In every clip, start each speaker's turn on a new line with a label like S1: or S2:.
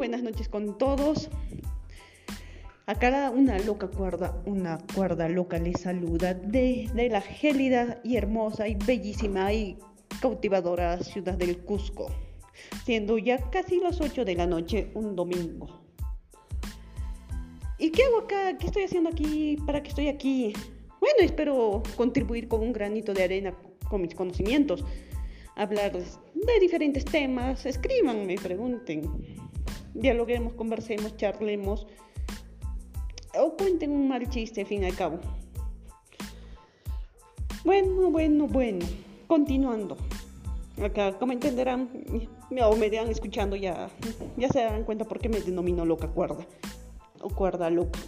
S1: buenas noches con todos. Acá una loca cuerda, una cuerda loca les saluda desde la gélida y hermosa y bellísima y cautivadora ciudad del Cusco, siendo ya casi las 8 de la noche un domingo. ¿Y qué hago acá? ¿Qué estoy haciendo aquí? ¿Para qué estoy aquí? Bueno, espero contribuir con un granito de arena con mis conocimientos, hablar de diferentes temas, escríbanme, pregunten, dialoguemos, conversemos, charlemos o cuenten un mal chiste, fin al cabo. Bueno, bueno, bueno, continuando. Acá, como entenderán, o me irán escuchando, ya, ya se darán cuenta por qué me denomino loca cuerda o cuerda loca.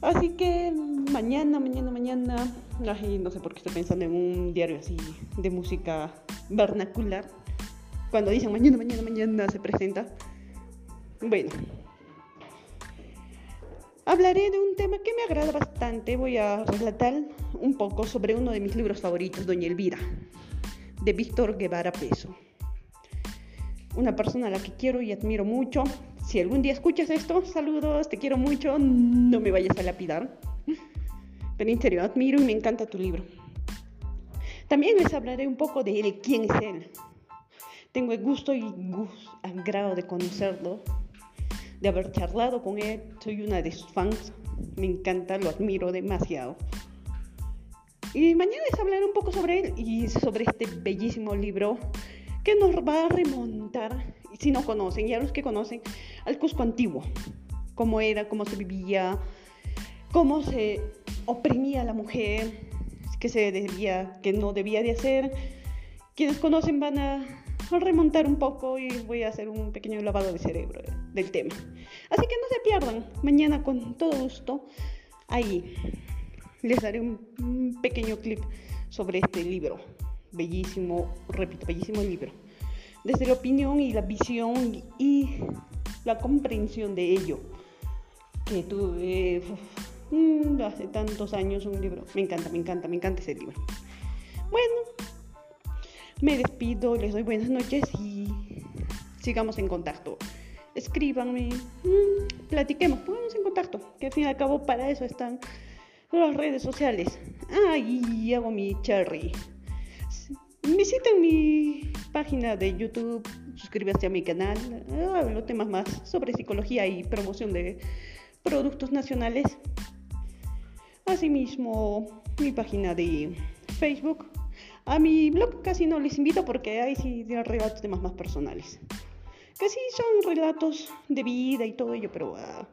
S1: Así que mañana, mañana, mañana, no sé por qué estoy pensando en un diario así de música vernacular. Cuando dicen mañana, mañana, mañana se presenta. Bueno, hablaré de un tema que me agrada bastante. Voy a relatar un poco sobre uno de mis libros favoritos, Doña Elvira, de Víctor Guevara Peso. Una persona a la que quiero y admiro mucho, si algún día escuchas esto, saludos, te quiero mucho, no me vayas a lapidar. Pero en admiro y me encanta tu libro. También les hablaré un poco de él, quién es él. Tengo el gusto y agrado de conocerlo, de haber charlado con él. Soy una de sus fans. Me encanta, lo admiro demasiado. Y mañana les hablaré un poco sobre él y sobre este bellísimo libro que nos va a remontar, si no conocen, y a los que conocen, al Cusco antiguo, cómo era, cómo se vivía, cómo se oprimía a la mujer, que se debía, que no debía de hacer. Quienes conocen van a remontar un poco y voy a hacer un pequeño lavado de cerebro del tema. Así que no se pierdan, mañana con todo gusto, ahí les daré un pequeño clip sobre este libro bellísimo, repito, bellísimo libro. Desde la opinión y la visión y la comprensión de ello, que tuve mm, hace tantos años un libro. Me encanta, me encanta, me encanta ese libro. Bueno, me despido, les doy buenas noches y sigamos en contacto. Escríbanme, mm, platiquemos, ponemos en contacto, que al fin y al cabo para eso están las redes sociales. Ah, y hago mi cherry. Visiten mi página de YouTube, suscríbase a mi canal, hablo temas más sobre psicología y promoción de productos nacionales. Asimismo, mi página de Facebook. A mi blog casi no les invito porque ahí sí relatos temas más personales. Que sí son relatos de vida y todo ello, pero ah,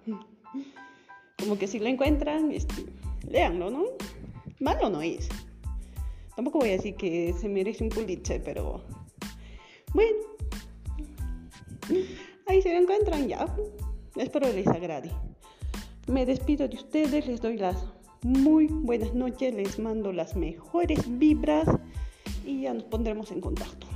S1: como que si lo encuentran, este, léanlo, ¿no? Malo no es. Tampoco voy a decir que se merece un Pulitzer, pero bueno, ahí se encuentran ya. Espero les agrade. Me despido de ustedes, les doy las muy buenas noches, les mando las mejores vibras y ya nos pondremos en contacto.